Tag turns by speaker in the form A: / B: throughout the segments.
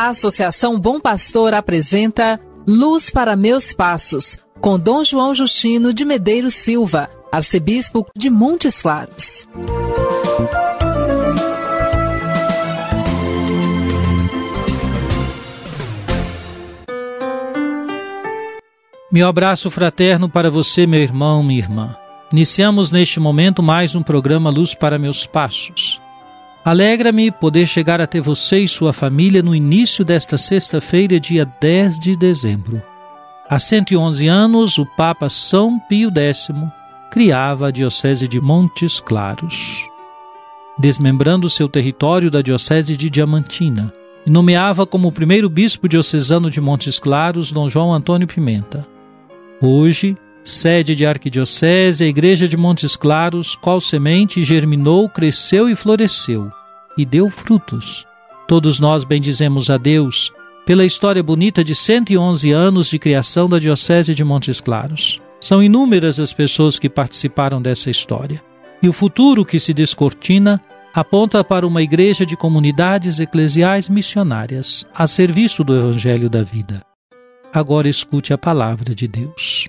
A: A Associação Bom Pastor apresenta Luz para Meus Passos, com Dom João Justino de Medeiros Silva, arcebispo de Montes Claros.
B: Meu abraço fraterno para você, meu irmão, minha irmã. Iniciamos neste momento mais um programa Luz para Meus Passos. Alegra-me poder chegar até você e sua família no início desta sexta-feira, dia 10 de dezembro. Há 111 anos, o Papa São Pio X criava a Diocese de Montes Claros, desmembrando seu território da Diocese de Diamantina, nomeava como primeiro bispo diocesano de Montes Claros Dom João Antônio Pimenta. Hoje, sede de arquidiocese, a Igreja de Montes Claros, qual semente germinou, cresceu e floresceu, e deu frutos. Todos nós bendizemos a Deus pela história bonita de 111 anos de criação da Diocese de Montes Claros. São inúmeras as pessoas que participaram dessa história. E o futuro que se descortina aponta para uma igreja de comunidades eclesiais missionárias, a serviço do Evangelho da vida. Agora escute a palavra de Deus.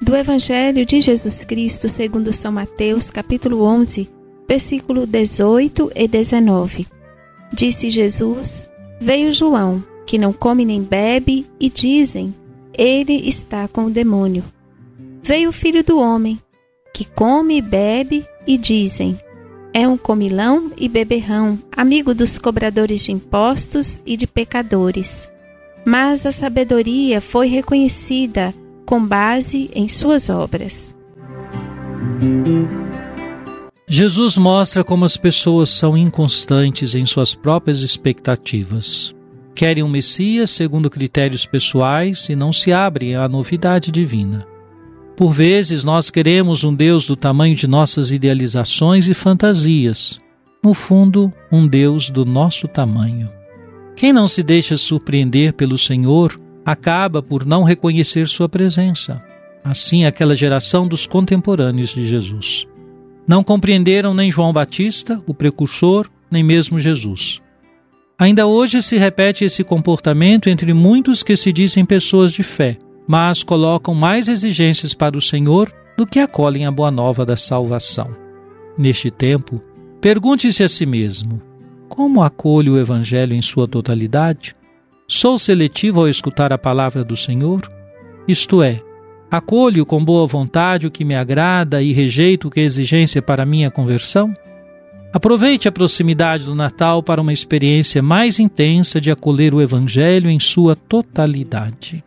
C: Do Evangelho de Jesus Cristo, segundo São Mateus, capítulo 11, versículo 18 e 19. Disse Jesus: Veio João, que não come nem bebe, e dizem: Ele está com o demônio. Veio o Filho do homem, que come e bebe, e dizem: É um comilão e beberrão, amigo dos cobradores de impostos e de pecadores. Mas a sabedoria foi reconhecida com base em suas obras.
B: Jesus mostra como as pessoas são inconstantes em suas próprias expectativas. Querem um Messias segundo critérios pessoais e não se abrem à novidade divina. Por vezes nós queremos um Deus do tamanho de nossas idealizações e fantasias. No fundo, um Deus do nosso tamanho. Quem não se deixa surpreender pelo Senhor acaba por não reconhecer sua presença. Assim, aquela geração dos contemporâneos de Jesus. Não compreenderam nem João Batista, o precursor, nem mesmo Jesus. Ainda hoje se repete esse comportamento entre muitos que se dizem pessoas de fé, mas colocam mais exigências para o Senhor do que acolhem a boa nova da salvação. Neste tempo, pergunte-se a si mesmo: como acolho o Evangelho em sua totalidade? Sou seletivo ao escutar a palavra do Senhor? Isto é, acolho com boa vontade o que me agrada e rejeito o que é exigência para minha conversão? Aproveite a proximidade do Natal para uma experiência mais intensa de acolher o Evangelho em sua totalidade.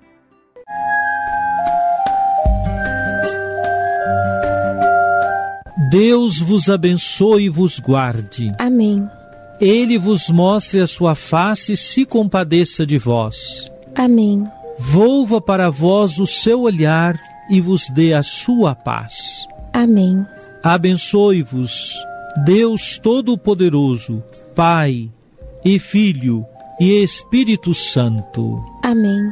B: Deus vos abençoe e vos guarde.
C: Amém.
B: Ele vos mostre a sua face e se compadeça de vós.
C: Amém.
B: Volva para vós o seu olhar e vos dê a sua paz.
C: Amém.
B: Abençoe-vos, Deus Todo-Poderoso, Pai e Filho e Espírito Santo.
C: Amém.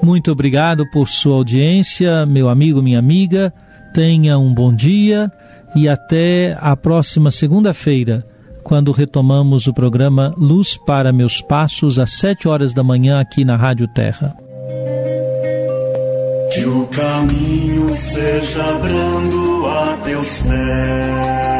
B: Muito obrigado por sua audiência, meu amigo, minha amiga. Tenha um bom dia e até a próxima segunda-feira, quando retomamos o programa Luz para Meus Passos, às sete horas da manhã, aqui na Rádio Terra.
D: Que o caminho seja brando a teus pés,